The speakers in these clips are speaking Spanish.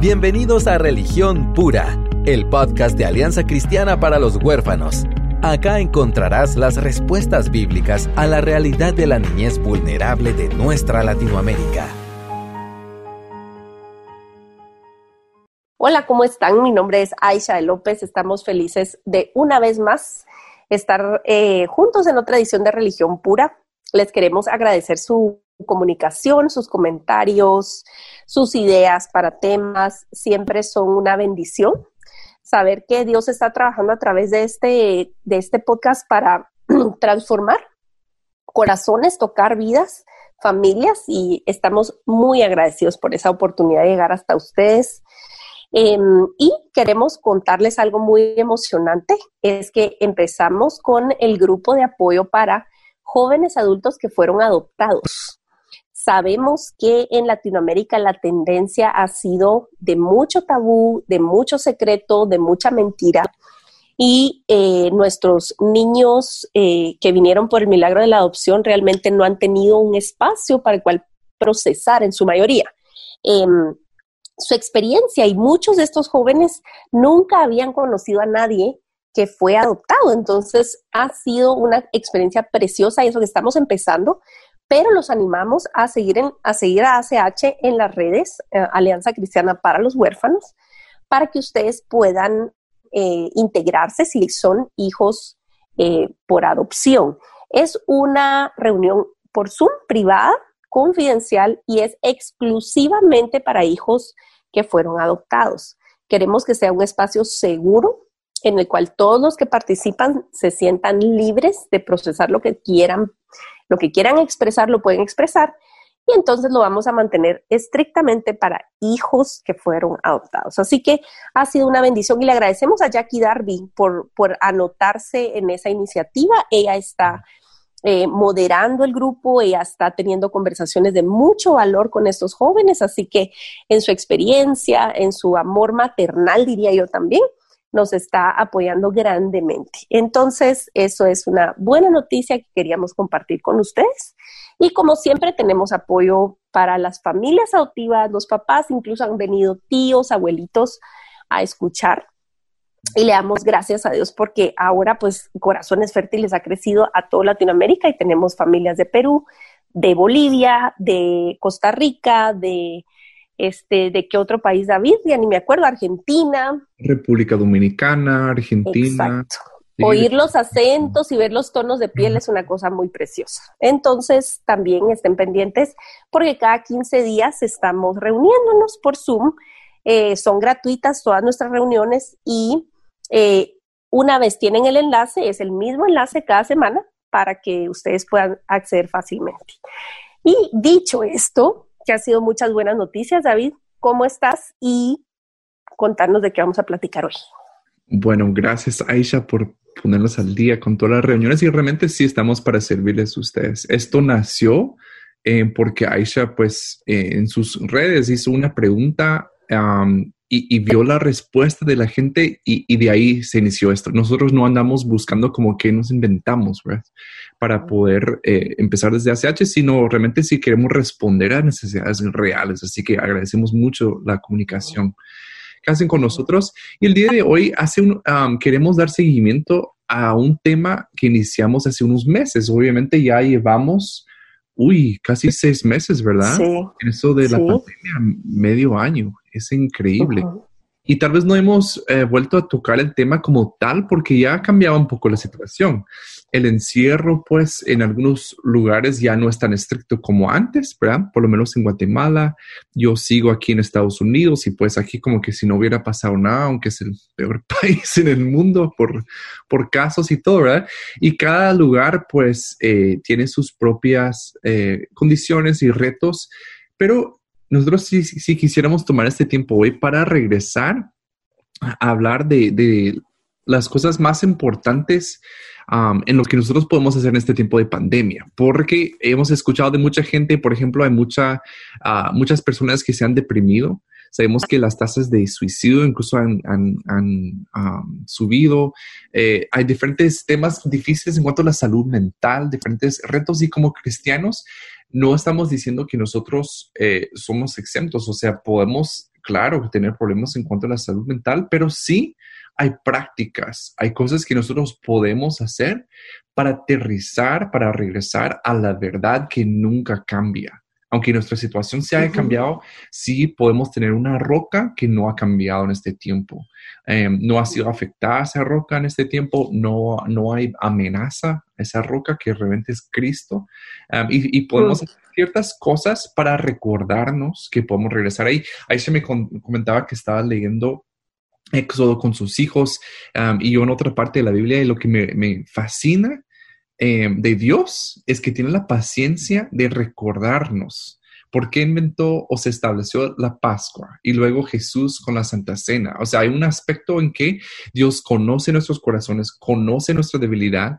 Bienvenidos a Religión Pura, el podcast de Alianza Cristiana para los Huérfanos. Acá encontrarás las respuestas bíblicas a la realidad de la niñez vulnerable de nuestra Latinoamérica. Hola, ¿cómo están? Mi nombre es Aisha López. Estamos felices de una vez más estar eh, juntos en otra edición de Religión Pura. Les queremos agradecer su comunicación, sus comentarios, sus ideas para temas, siempre son una bendición. Saber que Dios está trabajando a través de este, de este podcast para transformar corazones, tocar vidas, familias y estamos muy agradecidos por esa oportunidad de llegar hasta ustedes. Em, y queremos contarles algo muy emocionante, es que empezamos con el grupo de apoyo para jóvenes adultos que fueron adoptados. Sabemos que en Latinoamérica la tendencia ha sido de mucho tabú, de mucho secreto, de mucha mentira. Y eh, nuestros niños eh, que vinieron por el milagro de la adopción realmente no han tenido un espacio para el cual procesar en su mayoría. Em, su experiencia y muchos de estos jóvenes nunca habían conocido a nadie que fue adoptado. Entonces ha sido una experiencia preciosa y eso que estamos empezando, pero los animamos a seguir, a, seguir a ACH en las redes, eh, Alianza Cristiana para los Huérfanos, para que ustedes puedan eh, integrarse si son hijos eh, por adopción. Es una reunión por Zoom privada, confidencial y es exclusivamente para hijos que fueron adoptados. Queremos que sea un espacio seguro en el cual todos los que participan se sientan libres de procesar lo que quieran lo que quieran expresar lo pueden expresar y entonces lo vamos a mantener estrictamente para hijos que fueron adoptados. Así que ha sido una bendición y le agradecemos a Jackie Darby por, por anotarse en esa iniciativa. Ella está eh, moderando el grupo, ella está teniendo conversaciones de mucho valor con estos jóvenes, así que en su experiencia, en su amor maternal, diría yo también, nos está apoyando grandemente. Entonces, eso es una buena noticia que queríamos compartir con ustedes. Y como siempre, tenemos apoyo para las familias adoptivas, los papás, incluso han venido tíos, abuelitos a escuchar. Y le damos gracias a Dios porque ahora, pues, Corazones Fértiles ha crecido a toda Latinoamérica y tenemos familias de Perú, de Bolivia, de Costa Rica, de este, ¿de qué otro país, David? Ya ni me acuerdo, Argentina. República Dominicana, Argentina. Exacto. Oír los acentos y ver los tonos de piel es una cosa muy preciosa. Entonces, también estén pendientes porque cada 15 días estamos reuniéndonos por Zoom. Eh, son gratuitas todas nuestras reuniones y eh, una vez tienen el enlace, es el mismo enlace cada semana para que ustedes puedan acceder fácilmente. Y dicho esto, que ha sido muchas buenas noticias. David, ¿cómo estás? Y contarnos de qué vamos a platicar hoy. Bueno, gracias Aisha por ponernos al día con todas las reuniones y realmente sí estamos para servirles a ustedes. Esto nació eh, porque Aisha pues eh, en sus redes hizo una pregunta y, vio la respuesta de la gente y, de ahí se inició esto. Nosotros no andamos buscando como que nos inventamos, ¿verdad? Para poder eh, empezar desde ACH, sino realmente si queremos responder a necesidades reales. Así que agradecemos mucho la comunicación que hacen con nosotros. Y el día de hoy hace un, queremos dar seguimiento a un tema que iniciamos hace unos meses. Obviamente ya llevamos, uy, casi seis meses, ¿verdad? Sí. Eso de la pandemia, medio año. Es increíble. Y tal vez no hemos eh, vuelto a tocar el tema como tal porque ya ha cambiado un poco la situación. El encierro, pues, en algunos lugares ya no es tan estricto como antes, ¿verdad? Por lo menos en Guatemala. Yo sigo aquí en Estados Unidos y pues aquí como que si no hubiera pasado nada, aunque es el peor país en el mundo por, por casos y todo, ¿verdad? Y cada lugar, pues, eh, tiene sus propias eh, condiciones y retos, pero nosotros sí, quisiéramos tomar este tiempo hoy para regresar a hablar de, las cosas más importantes en lo que nosotros podemos hacer en este tiempo de pandemia, porque hemos escuchado de mucha gente, por ejemplo, hay mucha, uh, muchas personas que se han deprimido. Sabemos que las tasas de suicidio incluso han, um, subido. Eh, hay diferentes temas difíciles en cuanto a la salud mental, diferentes retos y como cristianos no estamos diciendo que nosotros eh, somos exentos, o sea, podemos claro, tener problemas en cuanto a la salud mental, pero sí hay prácticas, hay cosas que nosotros podemos hacer para aterrizar, para regresar a la verdad que nunca cambia. Aunque nuestra situación se haya cambiado, sí podemos tener una roca que no ha cambiado en este tiempo. Em, no ha sido afectada esa roca en este tiempo, no, no hay amenaza a esa roca que realmente es Cristo. Em, y, podemos hacer ciertas cosas para recordarnos que podemos regresar ahí. Ahí se me comentaba que estaba leyendo Éxodo con sus hijos y yo en otra parte de la Biblia y lo que me, fascina em, de Dios es que tiene la paciencia de recordarnos por qué inventó o se estableció la Pascua y luego Jesús con la Santa Cena. O sea, hay un aspecto en que Dios conoce nuestros corazones, conoce nuestra debilidad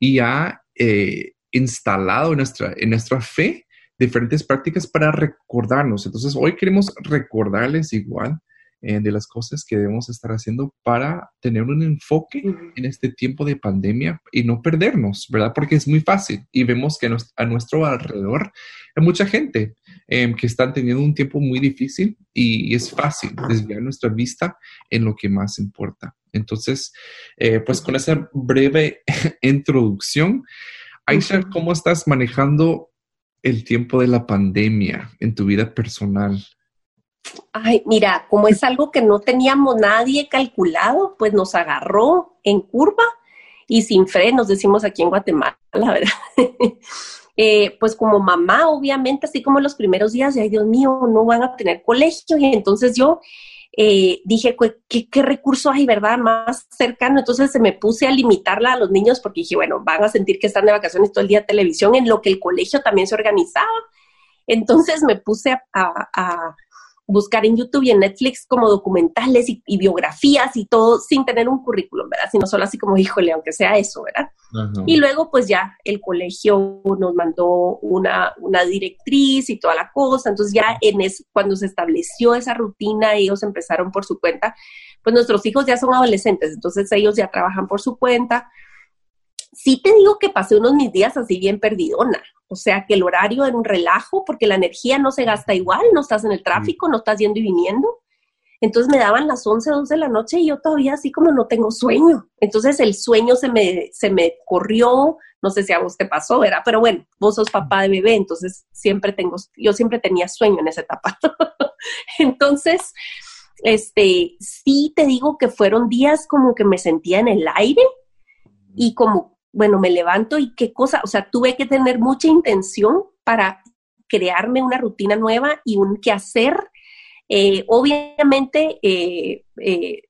y ha eh, instalado en nuestra, en nuestra fe diferentes prácticas para recordarnos. Entonces, hoy queremos recordarles igual eh, de las cosas que debemos estar haciendo para tener un enfoque en este tiempo de pandemia y no perdernos, ¿verdad? Porque es muy fácil y vemos que a nuestro alrededor hay mucha gente em, que está teniendo un tiempo muy difícil y, es fácil desviar nuestra vista en lo que más importa. Entonces, eh, pues con esa breve introducción, Aisha, ¿cómo estás manejando el tiempo de la pandemia en tu vida personal? Ay, mira, como es algo que no teníamos nadie calculado, pues nos agarró en curva y sin frenos, decimos aquí en Guatemala, la verdad. Eh, pues como mamá, obviamente, así como los primeros días, ay Dios mío, no van a tener colegio. Y entonces yo eh, dije, ¿qué, ¿qué, recurso hay, verdad? Más cercano. Entonces se me puse a limitarla a los niños porque dije, bueno, van a sentir que están de vacaciones todo el día televisión, en lo que el colegio también se organizaba. Entonces me puse a buscar en YouTube y en Netflix como documentales y, biografías y todo sin tener un currículum, ¿verdad? Sino solo así como, híjole, aunque sea eso, ¿verdad? Y luego pues ya el colegio nos mandó una, una directriz y toda la cosa, entonces ya en es, cuando se estableció esa rutina, ellos empezaron por su cuenta, pues nuestros hijos ya son adolescentes, entonces ellos ya trabajan por su cuenta. Sí te digo que pasé unos mis días así bien perdidona, o sea, que el horario era un relajo porque la energía no se gasta igual, no estás en el tráfico, no estás yendo y viniendo. Entonces me daban las 11, 12 de la noche y yo todavía así como no tengo sueño. Entonces el sueño se me, se me corrió, no sé si a vos te pasó, ¿verdad? Pero bueno, vos sos papá de bebé, entonces siempre tengo, yo siempre tenía sueño en esa etapa. entonces, este, sí te digo que fueron días como que me sentía en el aire y como bueno, me levanto y qué cosa, o sea, tuve que tener mucha intención para crearme una rutina nueva y un qué hacer. Eh, obviamente, eh, eh,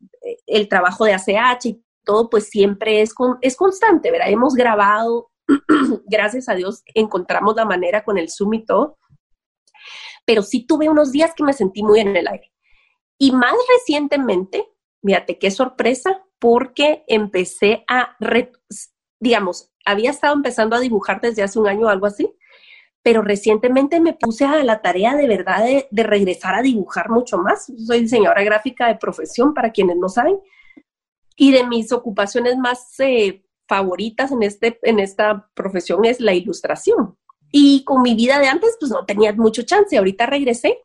el trabajo de ACH y todo, pues siempre es, es constante, ¿verdad? Hemos grabado, gracias a Dios, encontramos la manera con el Zoom y todo, pero sí tuve unos días que me sentí muy en el aire. Y más recientemente, fíjate qué sorpresa, porque empecé a, digamos, había estado empezando a dibujar desde hace un año o algo así, pero recientemente me puse a la tarea de verdad de, regresar a dibujar mucho más. Soy diseñadora gráfica de profesión, para quienes no saben, y de mis ocupaciones más eh, favoritas en, este, en esta profesión es la ilustración. Y con mi vida de antes, pues no tenía mucho chance. Ahorita regresé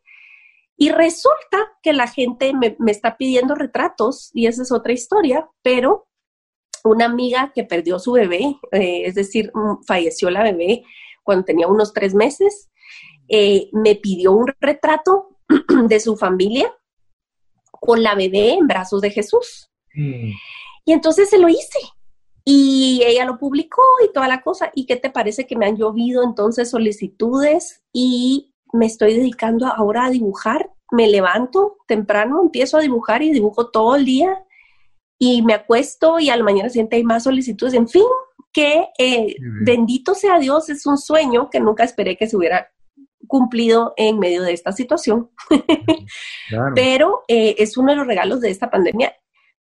y resulta que la gente me, me está pidiendo retratos y esa es otra historia, pero una amiga que perdió su bebé, eh, es decir, mm, falleció la bebé cuando tenía unos tres meses, eh, me pidió un retrato de su familia con la bebé en brazos de Jesús. Mm. Y entonces se lo hice. Y ella lo publicó y toda la cosa. ¿Y qué te parece que me han llovido entonces solicitudes y me estoy dedicando ahora a dibujar? Me levanto temprano, empiezo a dibujar y dibujo todo el día y me acuesto y a la mañana siguiente hay más solicitudes. En fin, que eh, bendito sea Dios, es un sueño que nunca esperé que se hubiera cumplido en medio de esta situación. Pero eh, es uno de los regalos de esta pandemia.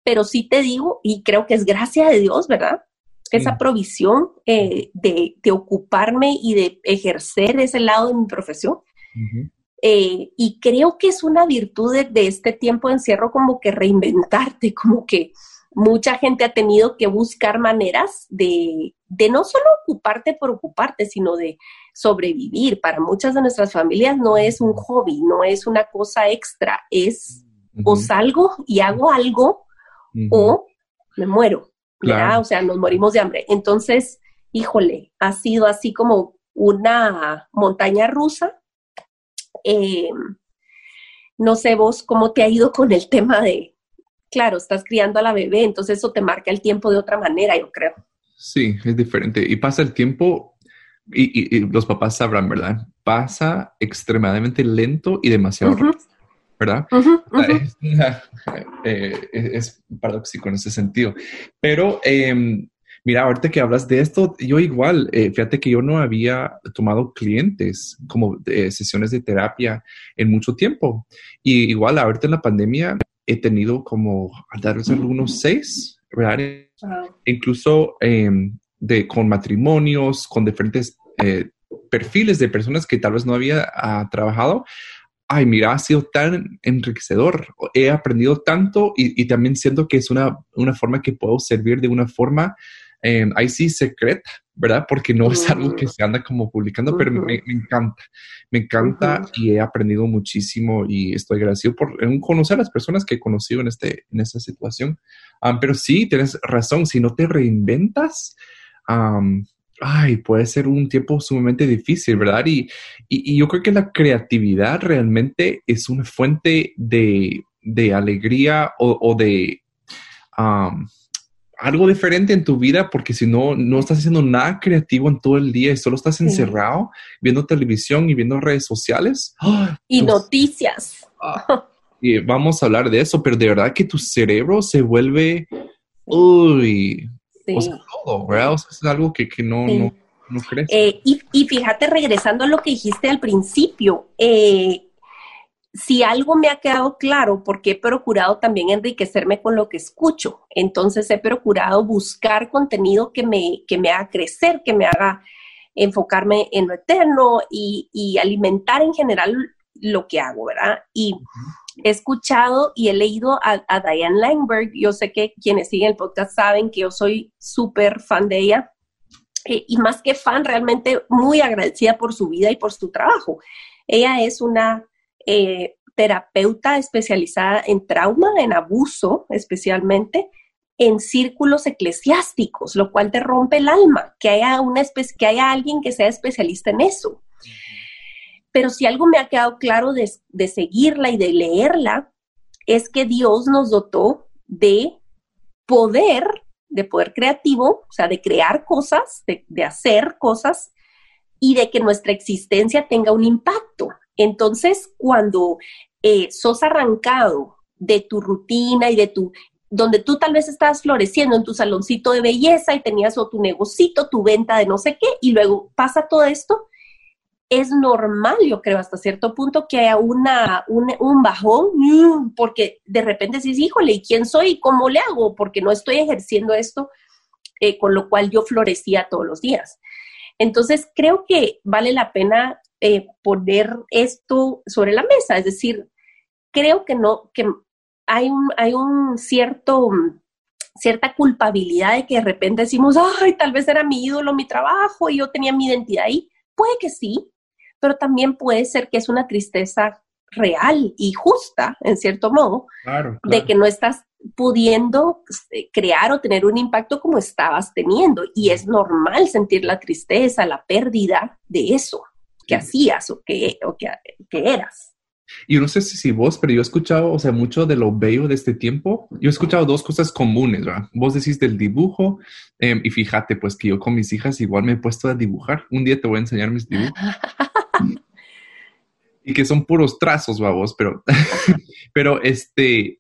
Pero sí te digo, y creo que es gracia de Dios, ¿verdad? Esa provisión eh, de, de, ocuparme y de ejercer ese lado de mi profesión. Y creo que es una virtud de, de, este tiempo de encierro como que reinventarte, como que mucha gente ha tenido que buscar maneras de, de no solo ocuparte por ocuparte, sino de sobrevivir. Para muchas de nuestras familias no es un hobby, no es una cosa extra, es o salgo y hago algo o me muero. O sea, nos morimos de hambre. Entonces, híjole, ha sido así como una montaña rusa. Em, no sé vos cómo te ha ido con el tema de, claro, estás criando a la bebé, entonces eso te marca el tiempo de otra manera, yo creo. Sí, es diferente. Y pasa el tiempo, y, los papás sabrán, ¿verdad? Pasa extremadamente lento y demasiado rápido. ¿verdad? Eh, es, paradójico en ese sentido. Pero em, mira, ahorita que hablas de esto, yo igual, eh, fíjate que yo no había tomado clientes como sesiones de terapia en mucho tiempo. Y igual, ahorita en la pandemia he tenido como, al darles algunos seis, ¿verdad? Incluso em, de, con matrimonios, con diferentes eh, perfiles de personas que tal vez no había ah, trabajado ay, mira, ha sido tan enriquecedor, he aprendido tanto y, también siento que es una, una, forma que puedo servir de una forma, eh, ahí sí, secreta, ¿verdad? Porque no es algo que se anda como publicando, pero me, encanta, me encanta y he aprendido muchísimo y estoy agradecido por conocer a las personas que he conocido en, este, en esta situación. Ah, pero sí, tienes razón, si no te reinventas, ay, puede ser un tiempo sumamente difícil, ¿verdad? Y, yo creo que la creatividad realmente es una fuente de, alegría o, de algo diferente en tu vida, porque si no, no estás haciendo nada creativo en todo el día y solo estás encerrado viendo televisión y viendo redes sociales. Y noticias. Ah, y vamos a hablar de eso, pero de verdad que tu cerebro se vuelve, uy, es algo que, no, no, crees. Eh, y, fíjate, regresando a lo que dijiste al principio, eh, si algo me ha quedado claro, porque he procurado también enriquecerme con lo que escucho, entonces he procurado buscar contenido que me, que me haga crecer, que me haga enfocarme en lo eterno y, alimentar en general lo que hago, ¿verdad? Y he escuchado y he leído a, Diane Langberg. Yo sé que quienes siguen el podcast saben que yo soy súper fan de ella. Eh, y más que fan, realmente muy agradecida por su vida y por su trabajo. Ella es una eh, terapeuta especializada en trauma, en abuso especialmente, en círculos eclesiásticos, lo cual te rompe el alma, que haya, una que haya alguien que sea especialista en eso. Pero si algo me ha quedado claro de, seguirla y de leerla, es que Dios nos dotó de poder, de poder creativo, o sea, de crear cosas, de, hacer cosas y de que nuestra existencia tenga un impacto. Entonces, cuando eh, sos arrancado de tu rutina y de tu, donde tú tal vez estabas floreciendo en tu saloncito de belleza y tenías o tu negocito, tu venta de no sé qué, y luego pasa todo esto, es normal, yo creo, hasta cierto punto que haya una, un, bajón, mm, porque de repente dices, híjole, ¿y quién soy? ¿Y cómo le hago? Porque no estoy ejerciendo esto eh, con lo cual yo florecía todos los días. Entonces, creo que vale la pena eh, poner esto sobre la mesa, es decir, creo que no, que hay un, hay un cierto cierta culpabilidad de que de repente decimos, ay, tal vez era mi ídolo, mi trabajo y yo tenía mi identidad ahí. Puede que sí, pero también puede ser que es una tristeza real y justa, en cierto modo, de que no estás pudiendo eh, crear o tener un impacto como estabas teniendo. Y es normal sentir la tristeza, la pérdida de eso que hacías o que, o que, eras. Y no sé si vos, pero yo he escuchado, o sea, mucho de lo bello de este tiempo. Yo he escuchado dos cosas comunes, ¿verdad? Vos decís del dibujo, em, y fíjate, pues que yo con mis hijas igual me he puesto a dibujar. Un día te voy a enseñar mis dibujos. y que son puros trazos, babos, pero, pero este,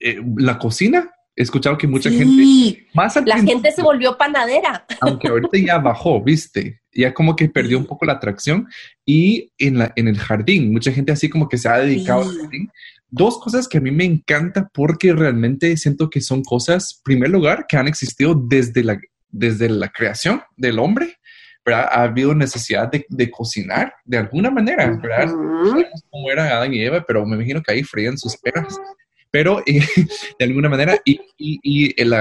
eh, la cocina, he escuchado que mucha gente, más la gente se volvió panadera. Aunque ahorita ya bajó, viste, ya como que perdió un poco la atracción y en, la, en el jardín, mucha gente así como que se ha dedicado al jardín. Dos cosas que a mí me encanta porque realmente siento que son cosas, primer lugar, que han existido desde la, desde la creación del hombre ha habido necesidad de, cocinar de alguna manera, ¿verdad? No sabemos cómo era Adán y Eva, pero me imagino que ahí frían sus peras. pero de alguna manera, y, y, el,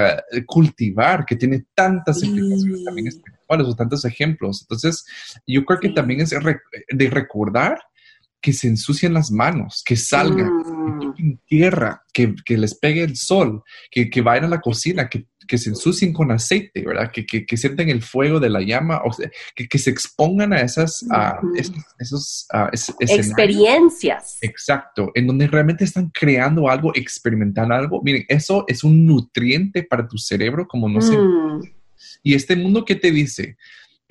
cultivar, que tiene tantas implicaciones también espirituales o tantos ejemplos. Entonces, yo creo que también es de recordar que se ensucien las manos, que salgan, que mm. tierra, que, les pegue el sol, que, que vayan a la cocina, que, se ensucien con aceite, ¿verdad? Que, que, sienten el fuego de la llama, o sea, que, se expongan a esas, esos, experiencias. Exacto, en donde realmente están creando algo, experimentando algo. Miren, eso es un nutriente para tu cerebro como no sé. Mm. Y este mundo, ¿qué te dice?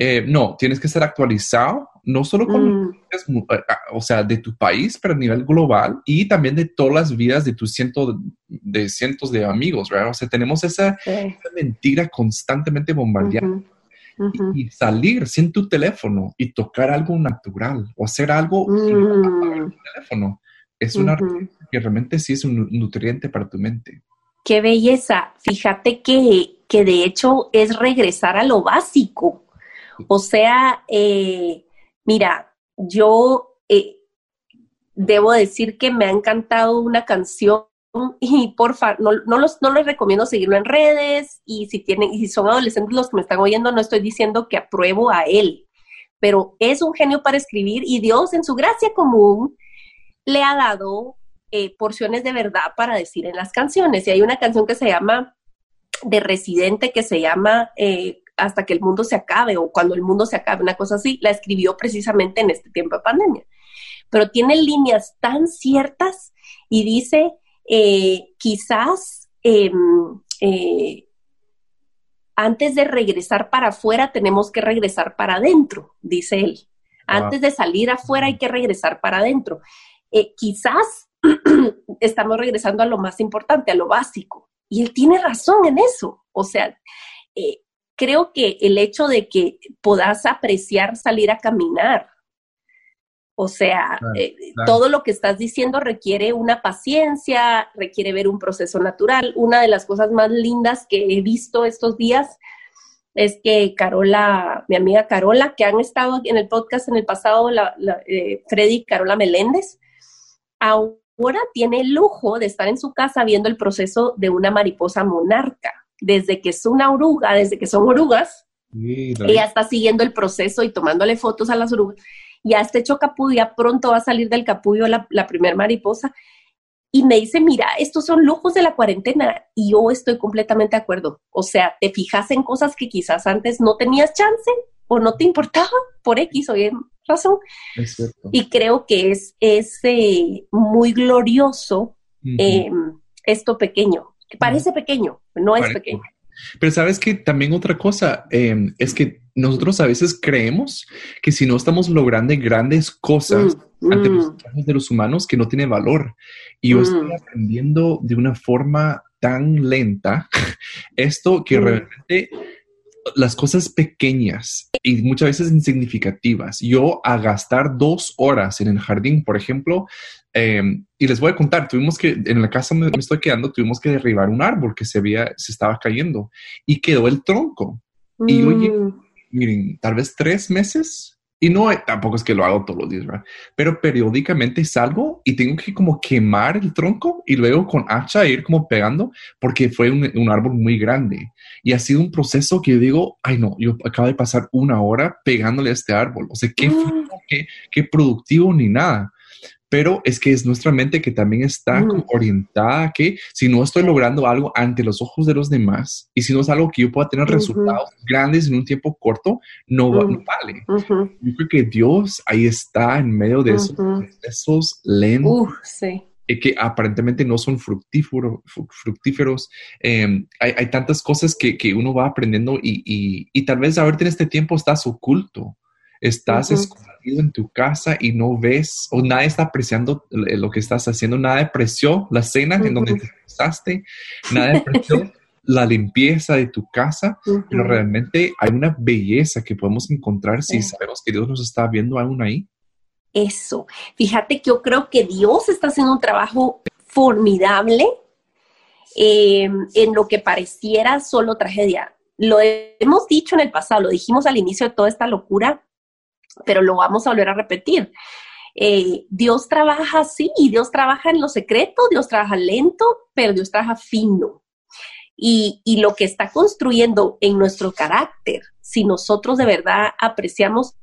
Eh, no, tienes que ser actualizado, no solo con, mm. eh, ah, o sea, de tu país, pero a nivel global y también de todas las vidas de tus cientos de, cientos de amigos, ¿verdad? O sea, tenemos esa, mentira constantemente bombardeada. Y, salir sin tu teléfono y tocar algo natural o hacer algo mm. tu teléfono es una que realmente sí es un nutriente para tu mente. Qué belleza. Fíjate que, que de hecho es regresar a lo básico o sea, eh, mira, yo eh, debo decir que me ha encantado una canción y porfa, no, no, los, no les recomiendo seguirlo en redes y si tienen, y si son adolescentes los que me están oyendo, no estoy diciendo que apruebo a él, pero es un genio para escribir y Dios en su gracia común le ha dado eh, porciones de verdad para decir en las canciones. Y hay una canción que se llama de Residente que se llama hasta que el mundo se acabe o cuando el mundo se acabe, una cosa así, la escribió precisamente en este tiempo de pandemia. Pero tiene líneas tan ciertas y dice, eh, quizás em, eh, antes de regresar para afuera tenemos que regresar para adentro, dice él. Antes de salir afuera hay que regresar para adentro. Eh, quizás estamos regresando a lo más importante, a lo básico. Y él tiene razón en eso. O sea, creo que el hecho de que puedas apreciar salir a caminar, o sea, eh, todo lo que estás diciendo requiere una paciencia, requiere ver un proceso natural. Una de las cosas más lindas que he visto estos días es que Carola, mi amiga Carola, que han estado en el podcast en el pasado, la, eh, Freddy y Carola Meléndez, ahora tiene el lujo de estar en su casa viendo el proceso de una mariposa monarca desde que es una oruga, desde que son orugas, ella está siguiendo el proceso y tomándole fotos a las orugas. Ya este hecho capullo, ya pronto va a salir del capullo la, la primer mariposa. Y me dice, mira, estos son lujos de la cuarentena. Y yo estoy completamente de acuerdo. O sea, te fijas en cosas que quizás antes no tenías chance o no te importaba por X o Y razón. y creo que es, es eh, muy glorioso em, esto pequeño, parece pequeño, no es pequeño. Pero sabes que también otra cosa em, es que nosotros a veces creemos que si no estamos logrando grandes cosas mm, ante mm. los ojos de los humanos, que no tiene valor. Y yo estoy mm. aprendiendo de una forma tan lenta esto que realmente las cosas pequeñas y muchas veces insignificativas. Yo a gastar dos horas en el jardín, por ejemplo, em, y les voy a contar, tuvimos que, en la casa donde me estoy quedando, tuvimos que derribar un árbol que se había, se estaba cayendo y quedó el tronco. Y oye, mm. miren, tal vez tres meses y no, tampoco es que lo hago todos los días, ¿verdad? Pero periódicamente salgo y tengo que como quemar el tronco y luego con hacha ir como pegando porque fue un, un, árbol muy grande. Y ha sido un proceso que yo digo, ay no, yo acabo de pasar una hora pegándole a este árbol. O sea, qué, mm. qué, qué productivo ni nada pero es que es nuestra mente que también está mm. orientada que si no estoy logrando algo ante los ojos de los demás y si no es algo que yo pueda tener resultados grandes en un tiempo corto, no, mm. vale. Yo creo que Dios ahí está en medio de esos procesos lentos. Eh, que aparentemente no son fructíferos. fructíferos. Em, hay, tantas cosas que, uno va aprendiendo y, y, y tal vez ahorita en este tiempo estás oculto estás escondido en tu casa y no ves o nadie está apreciando lo que estás haciendo, nadie apreció la cena en donde te pasaste, nadie apreció la limpieza de tu casa, pero realmente hay una belleza que podemos encontrar si sabemos que Dios nos está viendo aún ahí. Eso, fíjate que yo creo que Dios está haciendo un trabajo formidable em, en lo que pareciera solo tragedia. Lo hemos dicho en el pasado, lo dijimos al inicio de toda esta locura, pero lo vamos a volver a repetir. eh, Dios trabaja así, Dios trabaja en lo secreto, Dios trabaja lento, pero Dios trabaja fino. Y, y lo que está construyendo en nuestro carácter, si nosotros de verdad apreciamos,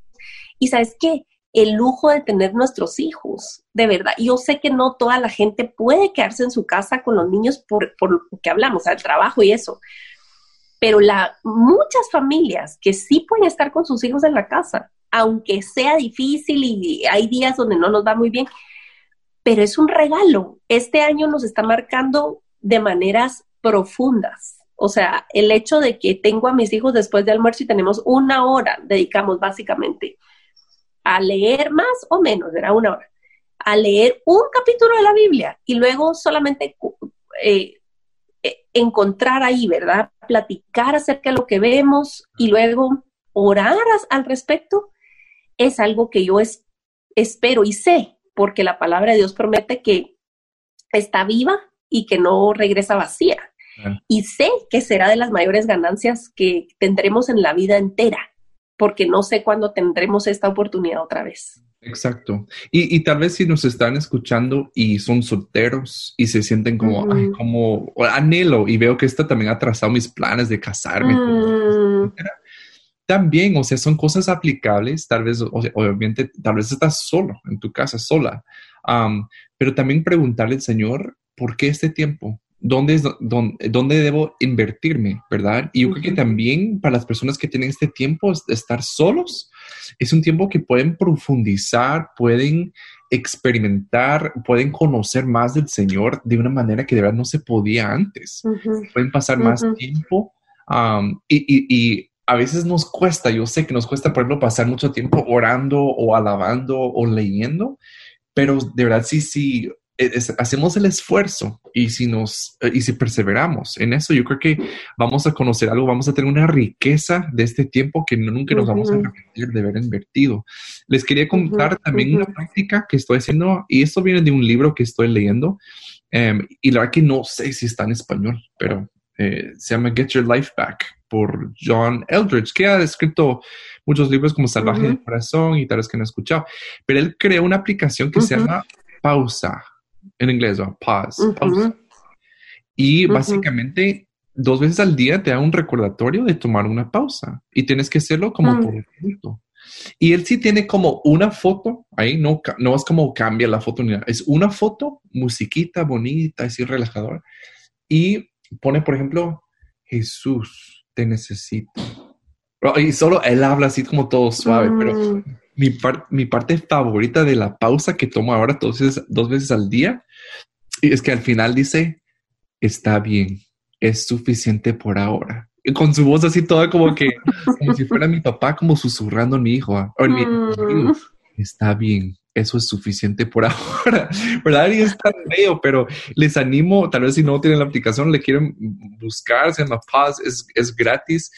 y sabes qué, el lujo de tener nuestros hijos, de verdad. Yo sé que no toda la gente puede quedarse en su casa con los niños por, por lo que hablamos, al trabajo y eso, pero la, muchas familias que sí pueden estar con sus hijos en la casa, aunque sea difícil y hay días donde no nos va muy bien, pero es un regalo. Este año nos está marcando de maneras profundas. O sea, el hecho de que tengo a mis hijos después de almuerzo y tenemos una hora, dedicamos básicamente a leer más o menos, era una hora, a leer un capítulo de la Biblia y luego solamente eh, eh, encontrar ahí, ¿verdad? Platicar acerca de lo que vemos y luego orar al respecto, es algo que yo espero y sé, porque la palabra de Dios promete que está viva y que no regresa vacía. Y sé que será de las mayores ganancias que tendremos en la vida entera, porque no sé cuándo tendremos esta oportunidad otra vez. Exacto. Y, tal vez si nos están escuchando y son solteros y se sienten como, ay, como anhelo y veo que esto también ha trazado mis planes de casarme. Mm. También, o sea, son cosas aplicables, tal vez, obviamente, tal vez estás solo en tu casa, sola, pero también preguntarle al Señor, ¿por qué este tiempo? ¿Dónde, es, dónde, debo invertirme? ¿Verdad? Y yo creo que también para las personas que tienen este tiempo de estar solos, es un tiempo que pueden profundizar, pueden experimentar, pueden conocer más del Señor de una manera que de verdad no se podía antes. Pueden pasar más tiempo y, a veces nos cuesta, yo sé que nos cuesta, por ejemplo, pasar mucho tiempo orando o alabando o leyendo, pero de verdad sí, sí, hacemos el esfuerzo y si nos eh, y si perseveramos en eso, yo creo que vamos a conocer algo, vamos a tener una riqueza de este tiempo que nunca nos vamos a arrepentir de haber invertido. Les quería contar también una práctica que estoy haciendo y esto viene de un libro que estoy leyendo em, y la verdad que no sé si está en español, pero eh, se llama Get Your Life Back por John Eldridge, que ha escrito muchos libros como Salvaje del Corazón y tal vez que no he escuchado, pero él creó una aplicación que se llama Pausa en inglés, o pause, Y básicamente dos veces al día te da un recordatorio de tomar una pausa y tienes que hacerlo como mm. por minuto. Y él sí tiene como una foto, ahí no, no es como cambia la foto, es una foto, musiquita bonita, así relajadora. Y pone, por ejemplo, Jesús, te necesito. Y solo él habla así como todo suave, pero mm. mi, mi parte favorita de la pausa que tomo ahora dos dos veces al día y es que al final dice, está bien, es suficiente por ahora. Y con su voz así toda como que, como si fuera mi papá, como susurrando a mi hijo. Mm. está bien, eso es suficiente por ahora, ¿verdad? Y es tan feo, pero les animo, tal vez si no tienen la aplicación, le quieren buscar, se llama Paz, es, es gratis,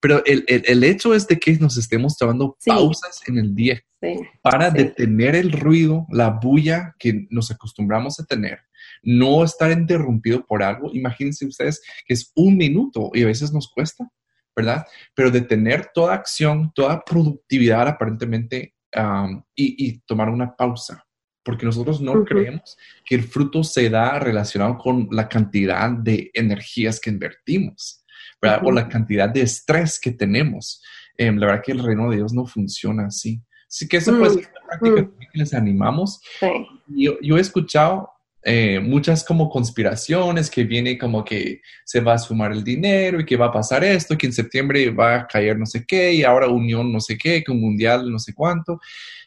pero el, el, hecho es de que nos estemos tomando pausas en el día para detener el ruido, la bulla que nos acostumbramos a tener, no estar interrumpido por algo. Imagínense ustedes que es un minuto y a veces nos cuesta, ¿verdad? Pero detener toda acción, toda productividad aparentemente y, tomar una pausa, porque nosotros no creemos que el fruto se da relacionado con la cantidad de energías que invertimos, ¿verdad? O la cantidad de estrés que tenemos. Em, la verdad que el reino de Dios no funciona así. Así que eso puede ser una práctica mm. que les animamos. Yo, yo, he escuchado eh, muchas como conspiraciones que viene como que se va a sumar el dinero y que va a pasar esto, que en septiembre va a caer no sé qué y ahora unión no sé qué, un mundial no sé cuánto.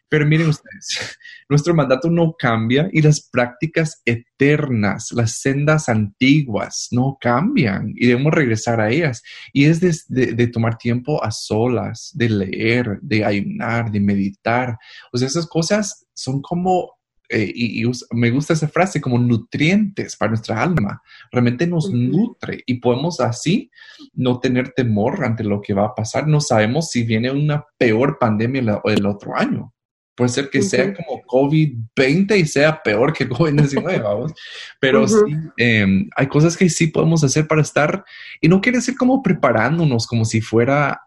Pero miren ustedes, nuestro mandato no cambia y las prácticas eternas, las sendas antiguas no cambian y debemos regresar a ellas. Y es de, de tomar tiempo a solas, de leer, de ayunar, de meditar. O sea, esas cosas son como eh, y, me gusta esa frase como nutrientes para nuestra alma. Realmente nos nutre y podemos así no tener temor ante lo que va a pasar. No sabemos si viene una peor pandemia el, el otro año. Puede ser que sea como COVID-20 y sea peor que COVID-19, vamos. Pero sí, em, hay cosas que sí podemos hacer para estar, y no quiere decir como preparándonos, como si fuera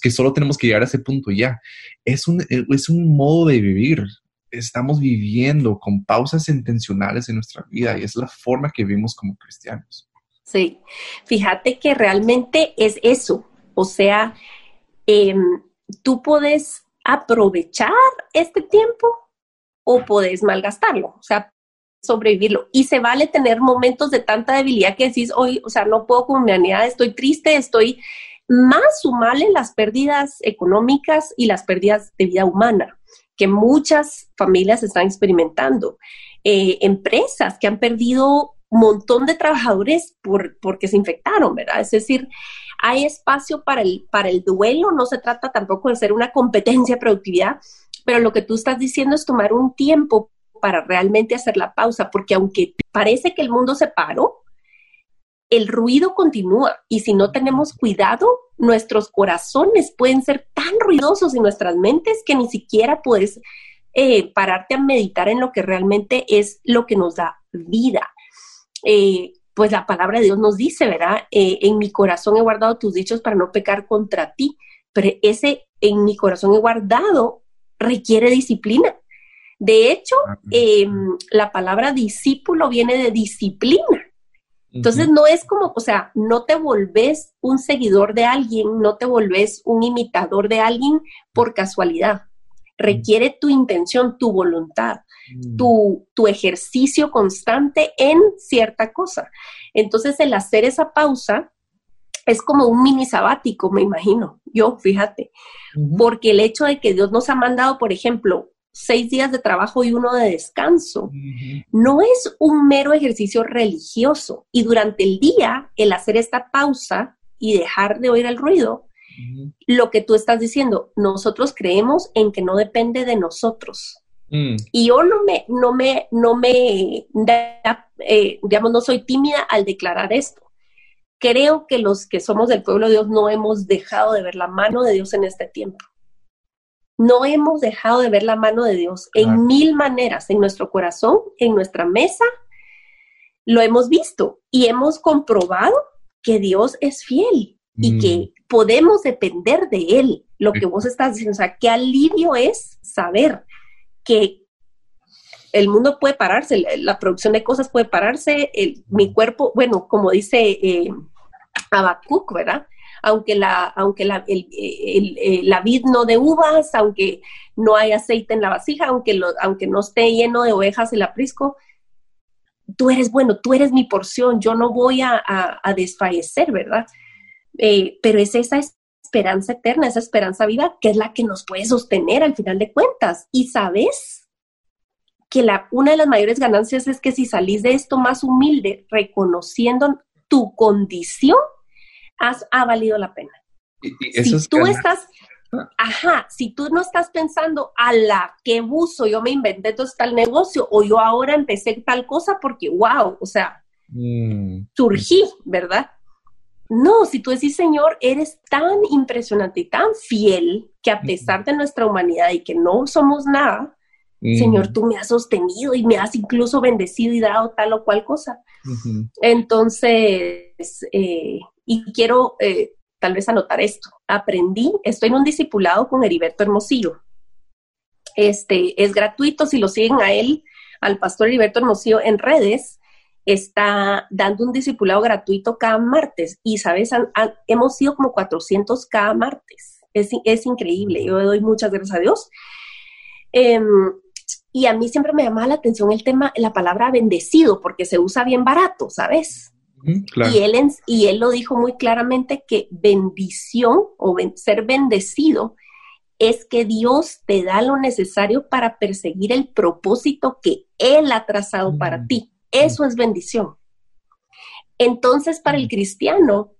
que solo tenemos que llegar a ese punto ya. Es un, e, es un modo de vivir. Estamos viviendo con pausas intencionales en nuestra vida y es la forma que vivimos como cristianos. Sí, fíjate que realmente es eso. O sea, em, tú puedes aprovechar este tiempo o podés malgastarlo, o sea, sobrevivirlo. Y se vale tener momentos de tanta debilidad que decís, hoy, o sea, no puedo con mi humanidad, estoy triste, estoy más sumarle las pérdidas económicas y las pérdidas de vida humana que muchas familias están experimentando. Eh, empresas que han perdido un montón de trabajadores por, porque se infectaron, ¿verdad? Es decir, hay espacio para el, para el duelo, no se trata tampoco de ser una competencia de productividad, pero lo que tú estás diciendo es tomar un tiempo para realmente hacer la pausa, porque aunque parece que el mundo se paró, el ruido continúa y si no tenemos cuidado, nuestros corazones pueden ser tan ruidosos y nuestras mentes que ni siquiera puedes eh, pararte a meditar en lo que realmente es lo que nos da vida. Eh, pues la palabra de Dios nos dice, ¿verdad? Eh, en mi corazón he guardado tus dichos para no pecar contra ti, pero ese en mi corazón he guardado requiere disciplina. De hecho, ah, em, la palabra discípulo viene de disciplina. Entonces no es como, o sea, no te volvés un seguidor de alguien, no te volvés un imitador de alguien por casualidad. Requiere tu intención, tu voluntad. Mm. tu, ejercicio constante en cierta cosa. Entonces, el hacer esa pausa es como un mini sabático, me imagino, yo, fíjate, porque el hecho de que Dios nos ha mandado, por ejemplo, seis días de trabajo y uno de descanso, no es un mero ejercicio religioso. Y durante el día, el hacer esta pausa y dejar de oír el ruido, lo que tú estás diciendo, nosotros creemos en que no depende de nosotros. Mm. Y yo no me, no me, no me, eh, digamos, no soy tímida al declarar esto. Creo que los que somos del pueblo de Dios no hemos dejado de ver la mano de Dios en este tiempo. No hemos dejado de ver la mano de Dios en mil maneras, en nuestro corazón, en nuestra mesa. Lo hemos visto y hemos comprobado que Dios es fiel y mm. que podemos depender de Él. Lo que vos estás diciendo, o sea, qué alivio es saber que el mundo puede pararse, la, producción de cosas puede pararse, mi cuerpo, bueno, como dice eh, Abacuc, ¿verdad? Aunque la, aunque la, eh, la vid no de uvas, aunque no hay aceite en la vasija, aunque, lo, aunque no esté lleno de ovejas el aprisco, tú eres bueno, tú eres mi porción, yo no voy a, desfallecer, ¿verdad? Eh, pero es esa esperanza eterna, esa esperanza viva, que es la que nos puede sostener al final de cuentas. Y sabes que la, una de las mayores ganancias es que si salís de esto más humilde, reconociendo tu condición, has, ha valido la pena. si tú estás, ah. ajá, si tú no estás pensando a la que buzo, yo me inventé todo tal negocio o yo ahora empecé tal cosa porque, wow, o sea, mm. surgí, ¿verdad? No, si tú decís, Señor, eres tan impresionante y tan fiel que a pesar de nuestra humanidad y que no somos nada, Señor, tú me has sostenido y me has incluso bendecido y dado tal o cual cosa. Entonces, eh, y quiero eh, tal vez anotar esto. Aprendí, estoy en un discipulado con Heriberto Hermosillo. Este es gratuito si lo siguen a él, al pastor Heriberto Hermosillo en redes está dando un discipulado gratuito cada martes y, ¿sabes? hemos sido como 400 cada martes. Es, es, increíble. Yo le doy muchas gracias a Dios. Em, y a mí siempre me llama la atención el tema, la palabra bendecido, porque se usa bien barato, ¿sabes? Y, él, y él lo dijo muy claramente que bendición o ser bendecido es que Dios te da lo necesario para perseguir el propósito que Él ha trazado para ti. Eso es bendición. Entonces, para el cristiano,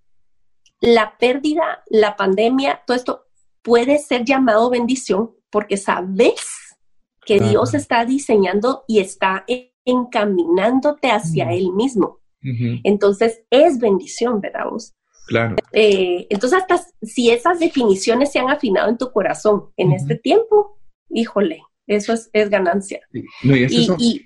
la pérdida, la pandemia, todo esto puede ser llamado bendición porque sabes que Dios está diseñando y está encaminándote hacia Él mismo. Entonces, es bendición, ¿verdad vos? Claro. Eh, entonces, hasta si esas definiciones se han afinado en tu corazón en este tiempo, híjole, eso es, es ganancia. No, y, es Y, eso- y-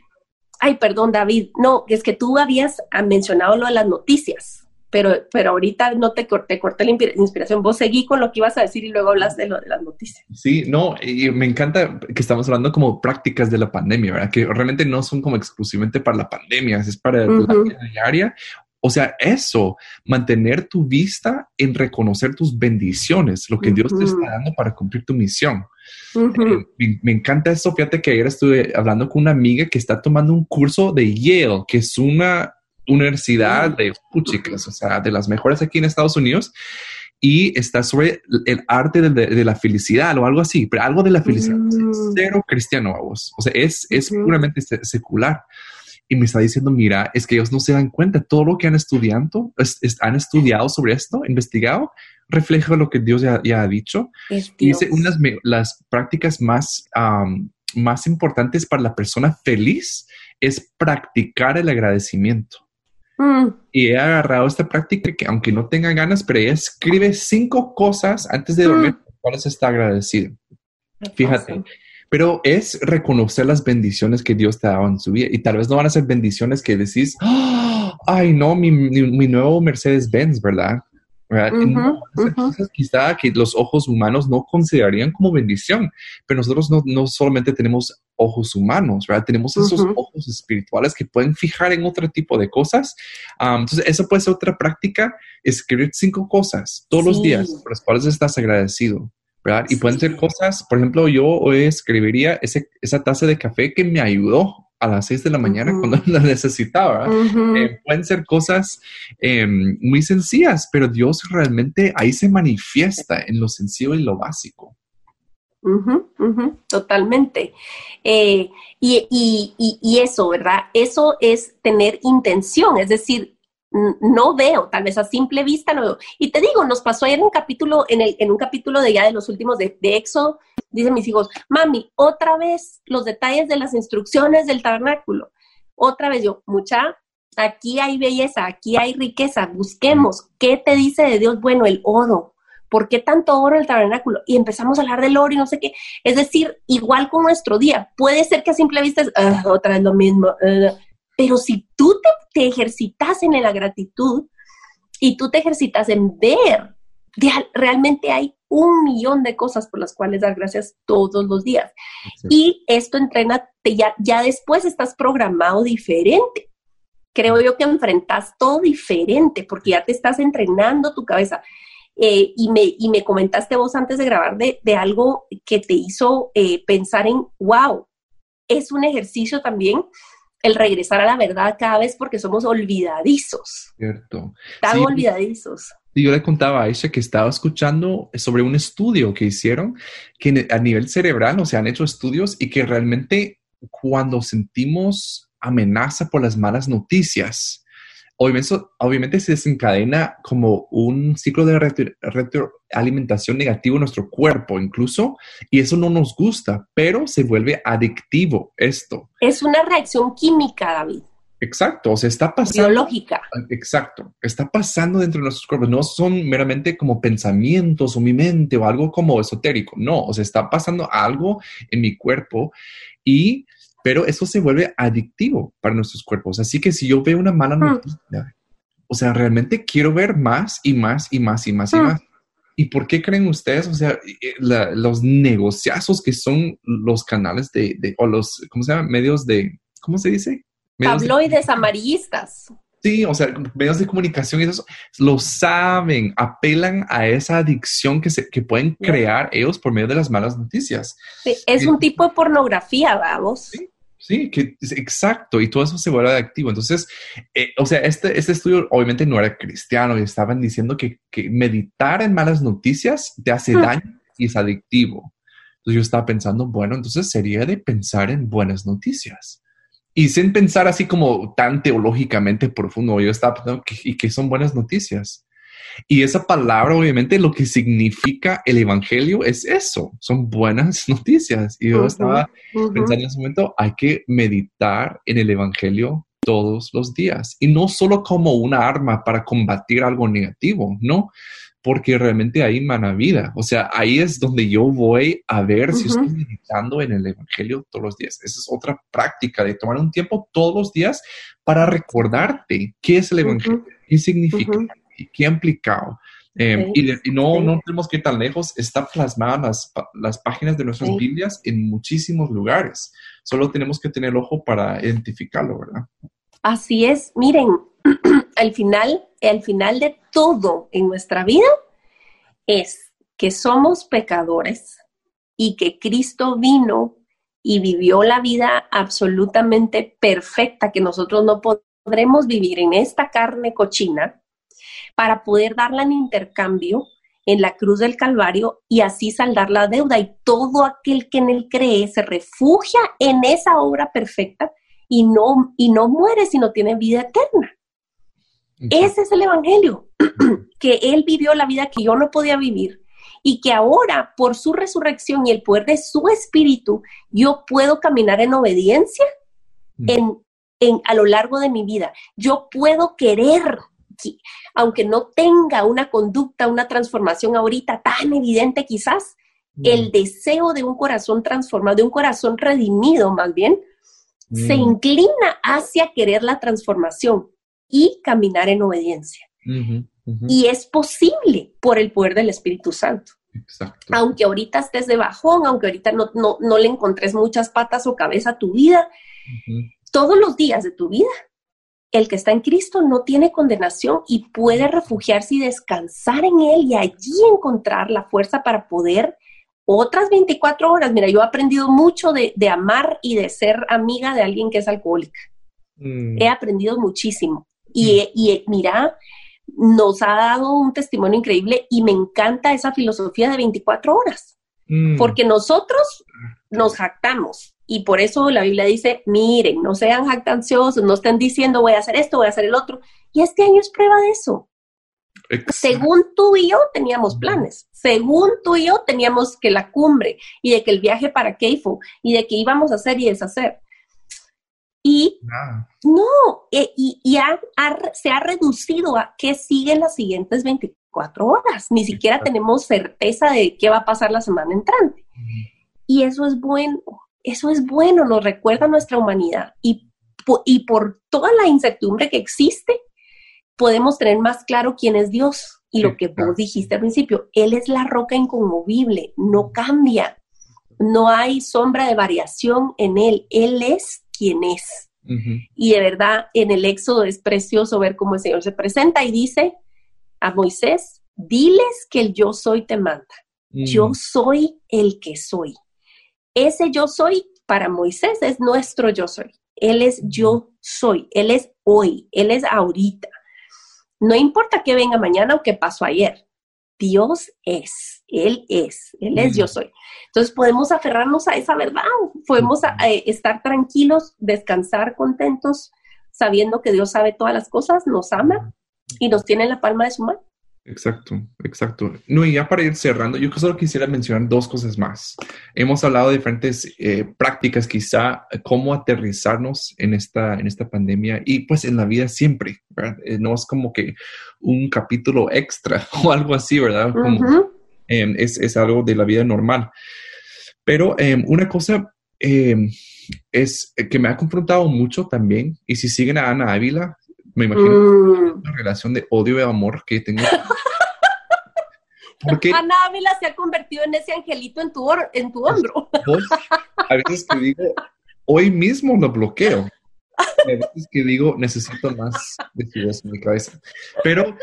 ay, perdón, David, no, es que tú habías ah, mencionado lo de las noticias, pero, pero ahorita no te corté, corté la inspi- inspiración. Vos seguí con lo que ibas a decir y luego hablas de lo de las noticias. Sí, no, y me encanta que estamos hablando como prácticas de la pandemia, ¿verdad? Que realmente no son como exclusivamente para la pandemia, es para la Ujú. vida diaria. O sea, eso, mantener tu vista en reconocer tus bendiciones, lo que Dios te está dando para cumplir tu misión. Eh, me, me encanta eso. Fíjate que ayer estuve hablando con una amiga que está tomando un curso de Yale, que es una universidad de puchicas, o sea, de las mejores aquí en Estados Unidos. Y está sobre el arte de, de- de la felicidad o algo así, pero algo de la felicidad. Mm. Cero cristiano a vos. O sea, es, es puramente se- secular. Y me está diciendo, mira, es que ellos no se dan cuenta, todo lo que han estudiado, es- es- han estudiado sobre esto, investigado, refleja lo que Dios ya, ya ha dicho. Y dice, unas me- las prácticas más, más importantes para la persona feliz es practicar el agradecimiento. Mm, Y he agarrado esta práctica que aunque no tenga ganas, pero ella escribe cinco cosas antes de dormir por las cuales está agradecido. Fíjate. awesome. Pero es reconocer las bendiciones que Dios te ha dado en su vida. Y tal vez no van a ser bendiciones que decís, "Ah, ay, no, mi, mi, mi nuevo Mercedes Benz, ¿verdad? ¿Verdad? No, ser ujú. cosas quizá que los ojos humanos no considerarían como bendición. Pero nosotros no, no solamente tenemos ojos humanos, ¿verdad? Tenemos esos ojos espirituales que pueden fijar en otro tipo de cosas. Um, entonces, eso puede ser otra práctica, escribir cinco cosas todos los días por las cuales estás agradecido. ¿verdad? Y pueden ser cosas, por ejemplo, yo hoy escribiría ese, esa taza de café que me ayudó a las 6 de la mañana cuando la necesitaba. Eh, pueden ser cosas eh, muy sencillas, pero Dios realmente ahí se manifiesta en lo sencillo y lo básico. Ujú, ujú, totalmente. Eh, y, y- y- eso, ¿verdad? Eso es tener intención, es decir, no veo, tal vez a simple vista no veo. Y te digo, nos pasó ayer un capítulo, en, el, en un capítulo de ya de los últimos de, de Éxodo, dicen mis hijos, mami, otra vez los detalles de las instrucciones del tabernáculo. Otra vez yo, mucha, aquí hay belleza, aquí hay riqueza, busquemos, ¿qué te dice de Dios? Bueno, el oro. ¿Por qué tanto oro en el tabernáculo? Y empezamos a hablar del oro y no sé qué. Es decir, igual con nuestro día. Puede ser que a simple vista es "Ah, otra vez lo mismo. ah". pero si tú te, te ejercitas en la gratitud y tú te ejercitas en ver, realmente hay un millón de cosas por las cuales dar gracias todos los días. Y esto entrena, te- ya, ya después estás programado diferente. Creo yo que enfrentas todo diferente porque ya te estás entrenando tu cabeza. Eh, y, me, y me comentaste vos antes de grabar de, de algo que te hizo eh, pensar en, wow, es un ejercicio también el regresar a la verdad cada vez porque somos olvidadizos, Cierto. tan Sí. olvidadizos. Y yo le contaba a Aisha que estaba escuchando sobre un estudio que hicieron que a nivel cerebral, o sea, han hecho estudios y que realmente cuando sentimos amenaza por las malas noticias, obviamente, se desencadena como un ciclo de retro- retroalimentación negativo en nuestro cuerpo incluso, y eso no nos gusta, pero se vuelve adictivo esto. Es una reacción química, David, Exacto, o sea, está pasando. biológica. Exacto, está pasando dentro de nuestros cuerpos. No son meramente como pensamientos o mi mente o algo como esotérico. No, o sea, está pasando algo en mi cuerpo y, pero eso se vuelve adictivo para nuestros cuerpos. Así que si yo veo una mala Hmm. noticia, o sea, realmente quiero ver más y más y más y más y Hmm. más. ¿Y por qué creen ustedes, o sea, eh, la- los negociazos que son los canales de, de- o los, ¿cómo se llama? Medios de, ¿cómo se dice? Medios de- Tabloides amarillistas. Sí, o sea, medios de comunicación y eso lo saben, apelan a esa adicción que, se, que pueden crear ellos por medio de las malas noticias. Sí, Es un tipo de pornografía, vamos. Sí. Sí, que es exacto, y todo eso se vuelve adictivo. Entonces, eh, o sea, este, este estudio obviamente no era cristiano y estaban diciendo que, que meditar en malas noticias te hace Hmm. daño y es adictivo. Entonces yo estaba pensando, bueno, entonces sería de pensar en buenas noticias. Y sin pensar así como tan teológicamente profundo, yo estaba pensando, que, ¿y qué son buenas noticias? Y esa palabra, obviamente, lo que significa el evangelio es eso, son buenas noticias. Y yo estaba pensando en ese momento, hay que meditar en el evangelio todos los días. Y no solo como una arma para combatir algo negativo, no, porque realmente ahí mana vida. O sea, ahí es donde yo voy a ver si estoy meditando en el Evangelio todos los días. Esa es otra práctica de tomar un tiempo todos los días para recordarte qué es el Evangelio, qué significa qué ha implicado. Em, y, no, no tenemos que ir tan lejos, está plasmada las, las páginas de nuestras Biblias en muchísimos lugares. Solo tenemos que tener ojo para identificarlo, ¿verdad? Así es. Miren, al final, el final de todo en nuestra vida es que somos pecadores y que Cristo vino y vivió la vida absolutamente perfecta que nosotros no podremos vivir en esta carne cochina para poder darla en intercambio en la cruz del Calvario y así saldar la deuda. Y todo aquel que en él cree se refugia en esa obra perfecta y no, y no muere, sino tiene vida eterna. Ese es el Evangelio, que Él vivió la vida que yo no podía vivir y que ahora, por su resurrección y el poder de su espíritu, yo puedo caminar en obediencia en, en, a lo largo de mi vida. Yo puedo querer aunque no tenga una conducta, una transformación ahorita tan evidente quizás, el deseo de un corazón transformado, de un corazón redimido más bien, se inclina hacia querer la transformación y caminar en obediencia. Y es posible por el poder del Espíritu Santo. Aunque ahorita estés de bajón, aunque ahorita no, no, le encontres muchas patas o cabeza a tu vida, todos los días de tu vida el que está en Cristo no tiene condenación y puede refugiarse y descansar en Él y allí encontrar la fuerza para poder otras 24 horas. Mira, yo he aprendido mucho de, amar y de ser amiga de alguien que es alcohólica. Mm. He aprendido muchísimo. Y, mm. y mira, nos ha dado un testimonio increíble y me encanta esa filosofía de 24 horas. Mm. Porque nosotros nos jactamos y por eso la Biblia dice, miren, no sean jactanciosos, no estén diciendo voy a hacer esto, voy a hacer el otro. Y este año es prueba de eso. Según tú y yo teníamos planes, según tú y yo teníamos que la cumbre y de que el viaje para Keifo y de que íbamos a hacer y deshacer. Y ah. no, e, y, se ha reducido a que siguen las siguientes 24 horas. Ni siquiera tenemos certeza de qué va a pasar la semana entrante. Y eso es bueno, eso es bueno, nos recuerda nuestra humanidad y, y por toda la incertidumbre que existe, podemos tener más claro quién es Dios. Y lo que vos dijiste al principio, Él es la roca inconmovible, no cambia, no hay sombra de variación en Él, Él es quien es. Y de verdad, en el Éxodo es precioso ver cómo el Señor se presenta y dice a Moisés, diles que el yo soy te manda, yo soy el que soy. Ese yo soy para Moisés es nuestro yo soy. Él es yo soy, Él es hoy, Él es ahorita. No importa que venga mañana o que pasó ayer. Dios es, Él es, Él es yo soy. Entonces podemos aferrarnos a esa verdad, podemos eh, estar tranquilos, descansar contentos, sabiendo que Dios sabe todas las cosas, nos ama y nos tiene en la palma de su mano. Exacto, exacto. No, y ya para ir cerrando, yo solo quisiera mencionar dos cosas más. Hemos hablado de diferentes eh, prácticas, quizá cómo aterrizarnos en esta, en esta pandemia y pues en la vida siempre, ¿verdad? Eh, no es como que un capítulo extra o algo así, ¿verdad? Em, es, es, algo de la vida normal. Pero em, una cosa em, es que me ha confrontado mucho también, y si siguen a Ana Ávila, me imagino mm. una relación de odio y amor que tengo. Porque Ana Ávila se ha convertido en ese angelito en tu, en tu hombro. a veces que digo, hoy mismo lo bloqueo. A veces que digo, necesito más de en mi cabeza. Pero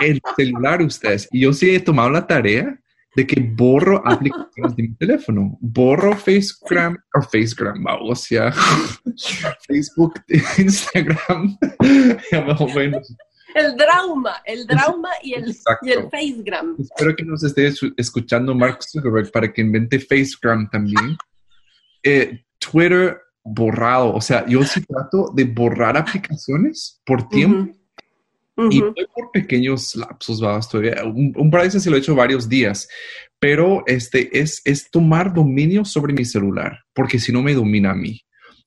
el celular, ustedes, y yo sí he tomado la tarea de que borro aplicaciones de mi teléfono. Borro Facegram o Facegram, o sea, Facebook, Instagram. el drama, el drama y el, y el Facegram. Espero que nos esté escuchando Mark Zuckerberg para que invente Facegram también. Eh, Twitter borrado, o sea, yo sí trato de borrar aplicaciones por tiempo. Y por pequeños lapsos, va, todavía. Un, un par de veces se lo he hecho varios días, pero este es, es tomar dominio sobre mi celular, porque si no me domina a mí.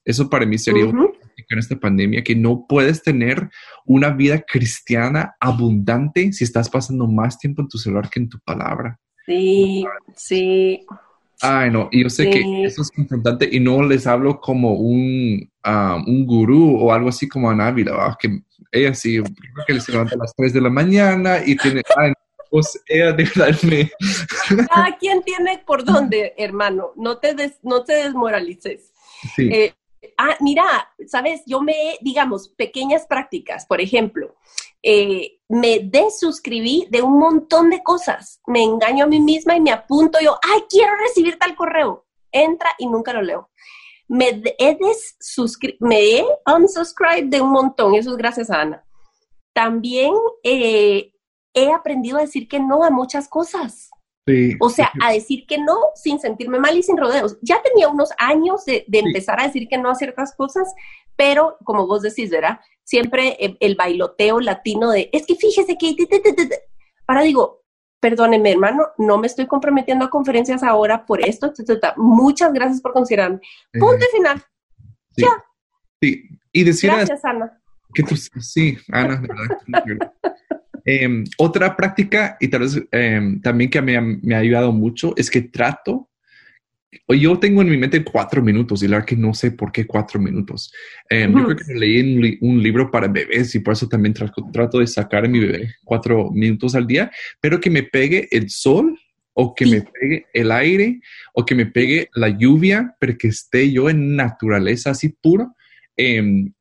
Eso para mí sería en esta pandemia que no puedes tener una vida cristiana abundante si estás pasando más tiempo en tu celular que en tu palabra. Sí, sí. Ay, no, y yo sé que eso es confrontante y no les hablo como un, ah, un gurú o algo así como a Návila, que ella sí, creo que se levanta a las 3 de la mañana y tiene, ay, pues ella de darme. Cada quien tiene por dónde, hermano, no te, no te desmoralices. Sí. Eh, ah, mira, sabes, yo me, digamos, pequeñas prácticas, por ejemplo, eh, me desuscribí de un montón de cosas. Me engaño a mí misma y me apunto yo, ay, quiero recibir tal correo. Entra y nunca lo leo. Me he, me he unsubscribed de un montón, eso es gracias a Ana. También eh, he aprendido a decir que no a muchas cosas. O sea, a decir que no sin sentirme mal y sin rodeos. Ya tenía unos años de, empezar a decir que no a ciertas cosas, pero como vos decís, ¿verdad? Siempre el, bailoteo latino de, es que fíjese que... Para digo, perdóneme hermano, no me estoy comprometiendo a conferencias ahora por esto. Muchas gracias por considerarme. Punto final. Ya. Sí, y decir... Gracias, Ana. Que sí, Ana, de verdad. Em, otra práctica, y tal vez em, también que me, me, ha ayudado mucho, es que trato, yo tengo en mi mente cuatro minutos, y la verdad que no sé por qué cuatro minutos. Em, yo creo que leí un, libro para bebés y por eso también trato, de sacar a mi bebé cuatro minutos al día, pero que me pegue el sol o que me pegue el aire o que me pegue la lluvia, pero que esté yo en naturaleza así puro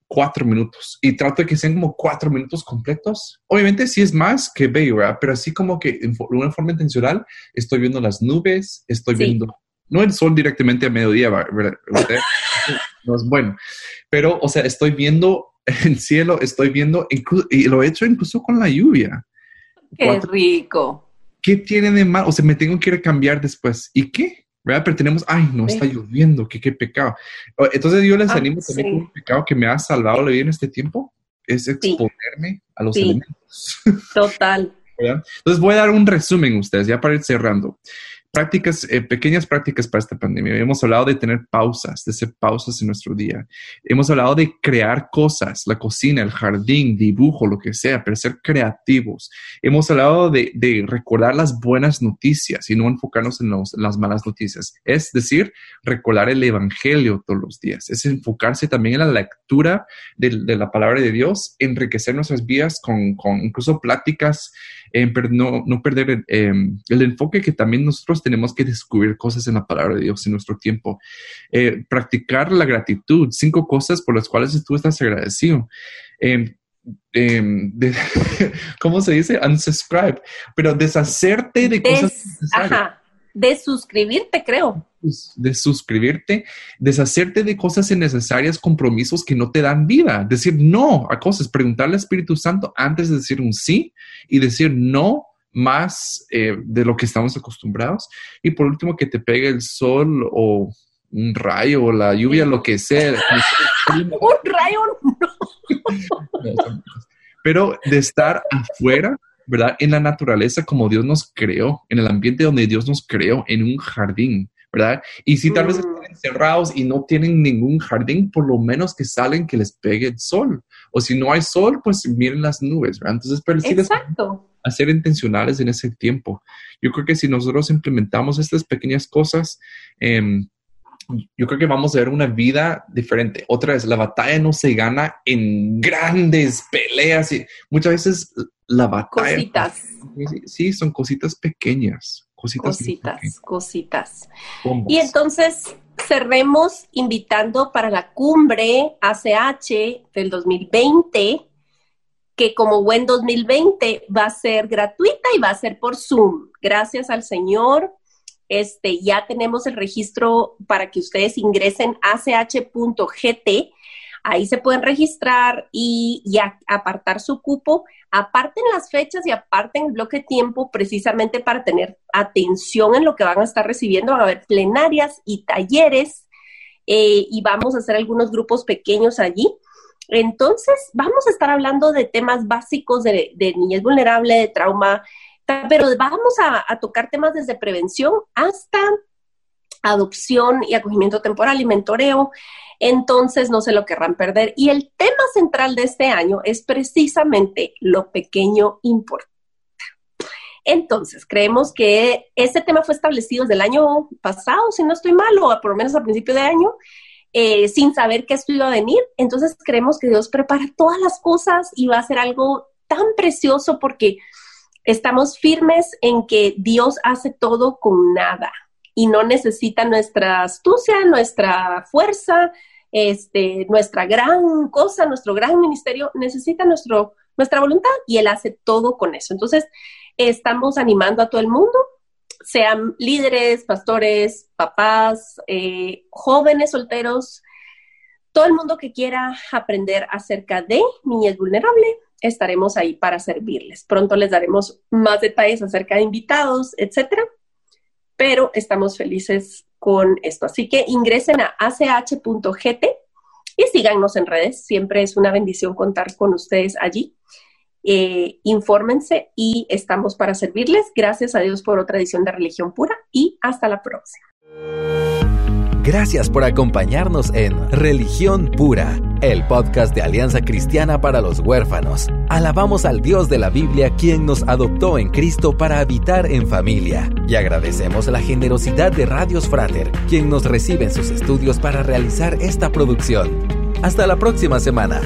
cuatro minutos y trato de que sean como cuatro minutos completos. Obviamente sí es más que veo, Pero así como que de una forma intencional estoy viendo las nubes, estoy viendo, no el sol directamente a mediodía, ¿verdad? no es bueno, pero o sea, estoy viendo el cielo, estoy viendo, y lo he hecho incluso con la lluvia. Qué rico. ¿Qué tiene de mal? O sea, me tengo que ir a cambiar después. ¿Y qué? ¿Verdad? Pero tenemos, ay, no está lloviendo, qué, qué pecado. Entonces yo les ah, animo también con un pecado que me ha salvado la vida en este tiempo, es exponerme a los elementos. Total. Entonces voy a dar un resumen a ustedes, ya para ir cerrando prácticas, eh, pequeñas prácticas para esta pandemia. Hemos hablado de tener pausas, de hacer pausas en nuestro día. Hemos hablado de crear cosas, la cocina, el jardín, dibujo, lo que sea, pero ser creativos. Hemos hablado de, de recordar las buenas noticias y no enfocarnos en, las malas noticias. Es decir, recordar el Evangelio todos los días. Es enfocarse también en la lectura de, la palabra de Dios, enriquecer nuestras vidas con, con incluso pláticas pero no, no perder em, el enfoque que también nosotros tenemos que descubrir cosas en la palabra de Dios en nuestro tiempo. Eh, practicar la gratitud, cinco cosas por las cuales tú estás agradecido. Eh, ¿Cómo se dice? Unsubscribe, pero deshacerte de cosas de suscribirte, creo. De suscribirte, deshacerte de cosas innecesarias, compromisos que no te dan vida. Decir no a cosas, preguntarle al Espíritu Santo antes de decir un sí y decir no más eh, de lo que estamos acostumbrados. Y por último, que te pegue el sol o un rayo o la lluvia, lo que sea. un rayo, no. Pero de estar afuera ¿verdad? En la naturaleza como Dios nos creó, en el ambiente donde Dios nos creó, en un jardín, ¿verdad? Y si tal vez mm. están encerrados y no tienen ningún jardín, por lo menos que salen que les pegue el sol. O si no hay sol, pues miren las nubes, ¿verdad? Entonces, pero sí Exacto. A ser intencionales en ese tiempo. Yo creo que si nosotros implementamos estas pequeñas cosas, eh, yo creo que vamos a ver una vida diferente. Otra vez, la batalla no se gana en grandes peleas y muchas veces la batalla. Cositas. Sí, son cositas pequeñas. Cositas. Cositas, cositas. Y entonces cerremos invitando para la cumbre ACH del 2020, que como buen 2020 va a ser gratuita y va a ser por Zoom. Gracias al Señor este, ya tenemos el registro para que ustedes ingresen a ach.gt. Ahí se pueden registrar y, apartar su cupo. Aparten las fechas y aparten el bloque de tiempo precisamente para tener atención en lo que van a estar recibiendo. Van a haber plenarias y talleres eh, y vamos a hacer algunos grupos pequeños allí. Entonces, vamos a estar hablando de temas básicos de, de niñez vulnerable, de trauma, pero vamos a, tocar temas desde prevención hasta adopción y acogimiento temporal y mentoreo. Entonces no se lo querrán perder. Y el tema central de este año es precisamente lo pequeño importa. Entonces, creemos que este tema fue establecido desde el año pasado, si no estoy mal, o por lo menos a principio de año, eh, sin saber que esto iba a venir. Entonces, creemos que Dios prepara todas las cosas y va a ser algo tan precioso porque estamos firmes en que Dios hace todo con nada y no necesita nuestra astucia, nuestra fuerza, este, nuestra gran cosa, nuestro gran ministerio, necesita nuestro, nuestra voluntad y Él hace todo con eso. Entonces, estamos animando a todo el mundo, sean líderes, pastores, papás, eh, jóvenes solteros, todo el mundo que quiera aprender acerca de niñez vulnerable, estaremos ahí para servirles. Pronto les daremos más detalles acerca de invitados, etcétera, pero estamos felices con esto. Así que ingresen a ach.gt y síganos en redes. Siempre es una bendición contar con ustedes allí. Eh, infórmense y estamos para servirles. Gracias a Dios por otra edición de Religión Pura y hasta la próxima. Gracias por acompañarnos en Religión Pura, el podcast de Alianza Cristiana para los Huérfanos. Alabamos al Dios de la Biblia quien nos adoptó en Cristo para habitar en familia. Y agradecemos la generosidad de Radios Frater, quien nos recibe en sus estudios para realizar esta producción. Hasta la próxima semana.